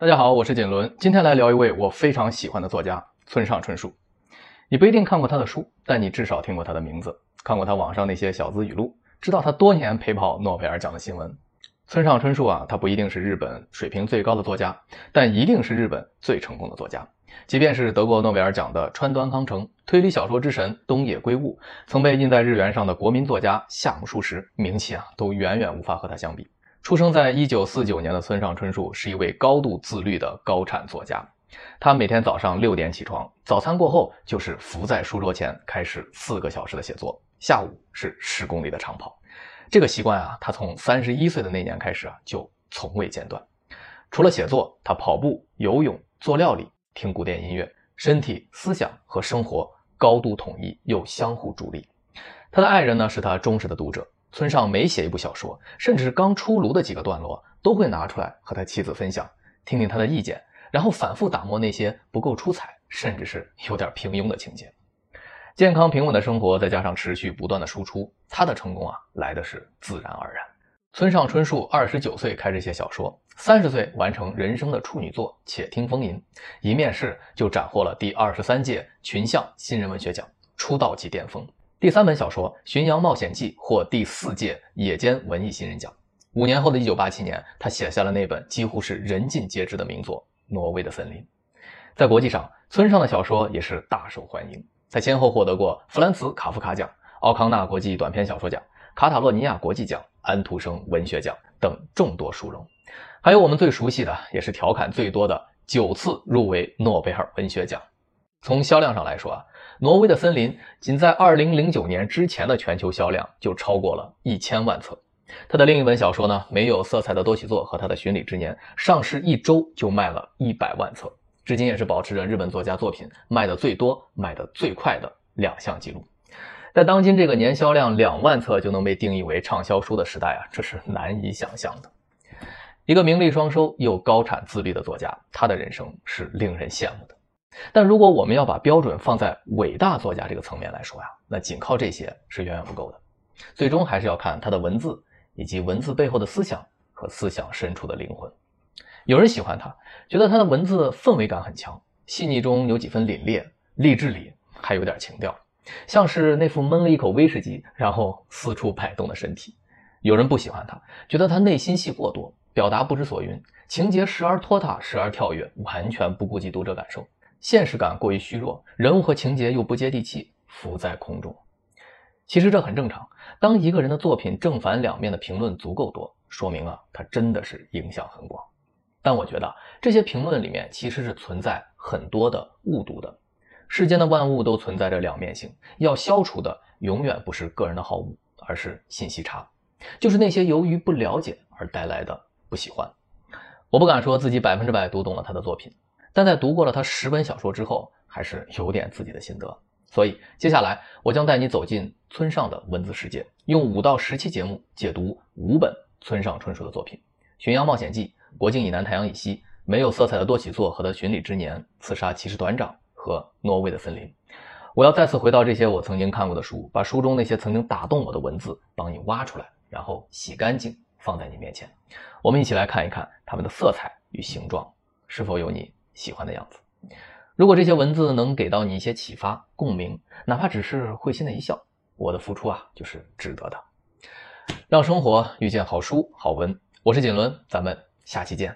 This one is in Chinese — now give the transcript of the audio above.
大家好，我是锦纶，今天来聊一位我非常喜欢的作家村上春树。你不一定看过他的书，但你至少听过他的名字，看过他网上那些小资语录，知道他多年陪跑诺贝尔奖的新闻。村上春树啊，他不一定是日本水平最高的作家，但一定是日本最成功的作家。即便是得过诺贝尔奖的川端康成，推理小说之神东野圭吾，曾被印在日元上的国民作家夏目漱石，名气啊都远远无法和他相比。出生在一九四九年的村上春树是一位高度自律的高产作家。他每天早上六点起床，早餐过后就是伏在书桌前开始四个小时的写作，下午是十公里的长跑。这个习惯啊，他从三十一岁的那年开始啊就从未间断。除了写作，他跑步、游泳、做料理、听古典音乐，身体、思想和生活高度统一又相互助力。他的爱人呢是他忠实的读者。村上每写一部小说，甚至是刚出炉的几个段落，都会拿出来和他妻子分享，听听他的意见，然后反复打磨那些不够出彩，甚至是有点平庸的情节。健康平稳的生活，再加上持续不断的输出，他的成功啊，来的是自然而然。村上春树二十九岁开始写小说，三十岁完成人生的处女作《且听风吟》，一面试就斩获了第二十三届群像新人文学奖，出道即巅峰。第三本小说《巡洋冒险记》获第四届野间文艺新人奖。五年后的一九八七年，他写下了那本几乎是人尽皆知的名作《挪威的森林》。在国际上，村上的小说也是大受欢迎，在先后获得过弗兰茨·卡夫卡奖、奥康纳国际短篇小说奖、卡塔洛尼亚国际奖、安徒生文学奖等众多殊荣。还有我们最熟悉的，也是调侃最多的，九次入围诺贝尔文学奖。从销量上来说啊。挪威的森林仅在2009年之前的全球销量就超过了一千万册。他的另一本小说呢，没有色彩的多起作和他的巡礼之年上市一周就卖了一百万册，至今也是保持着日本作家作品卖的最多、卖的最快的两项记录。在当今这个年销量两万册就能被定义为畅销书的时代啊，这是难以想象的。一个名利双收又高产自律的作家，他的人生是令人羡慕的。但如果我们要把标准放在伟大作家这个层面来说呀，那仅靠这些是远远不够的，最终还是要看他的文字以及文字背后的思想和思想深处的灵魂。有人喜欢他，觉得他的文字氛围感很强，细腻中有几分凛冽，励志里还有点情调，像是那副闷了一口威士忌然后四处摆动的身体。有人不喜欢他，觉得他内心戏过多，表达不知所云，情节时而拖沓，时而跳跃，完全不顾及读者感受。现实感过于虚弱，人物和情节又不接地气，浮在空中。其实这很正常。当一个人的作品正反两面的评论足够多，说明啊，他真的是影响很广。但我觉得这些评论里面其实是存在很多的误读的。世间的万物都存在着两面性，要消除的永远不是个人的好恶，而是信息差，就是那些由于不了解而带来的不喜欢。我不敢说自己百分之百读懂了他的作品。但在读过了他十本小说之后，还是有点自己的心得。所以接下来我将带你走进村上的文字世界，用五到十期节目解读五本村上春树的作品：《巡洋冒险记》、《国境以南，太阳以西》、《没有色彩的多起作》和他巡礼之年、《刺杀骑士团长》和《挪威的森林》。我要再次回到这些我曾经看过的书，把书中那些曾经打动我的文字帮你挖出来，然后洗干净放在你面前。我们一起来看一看它们的色彩与形状是否有你。喜欢的样子。如果这些文字能给到你一些启发、共鸣，哪怕只是会心的一笑，我的付出啊就是值得的。让生活遇见好书好文，我是锦纶，咱们下期见。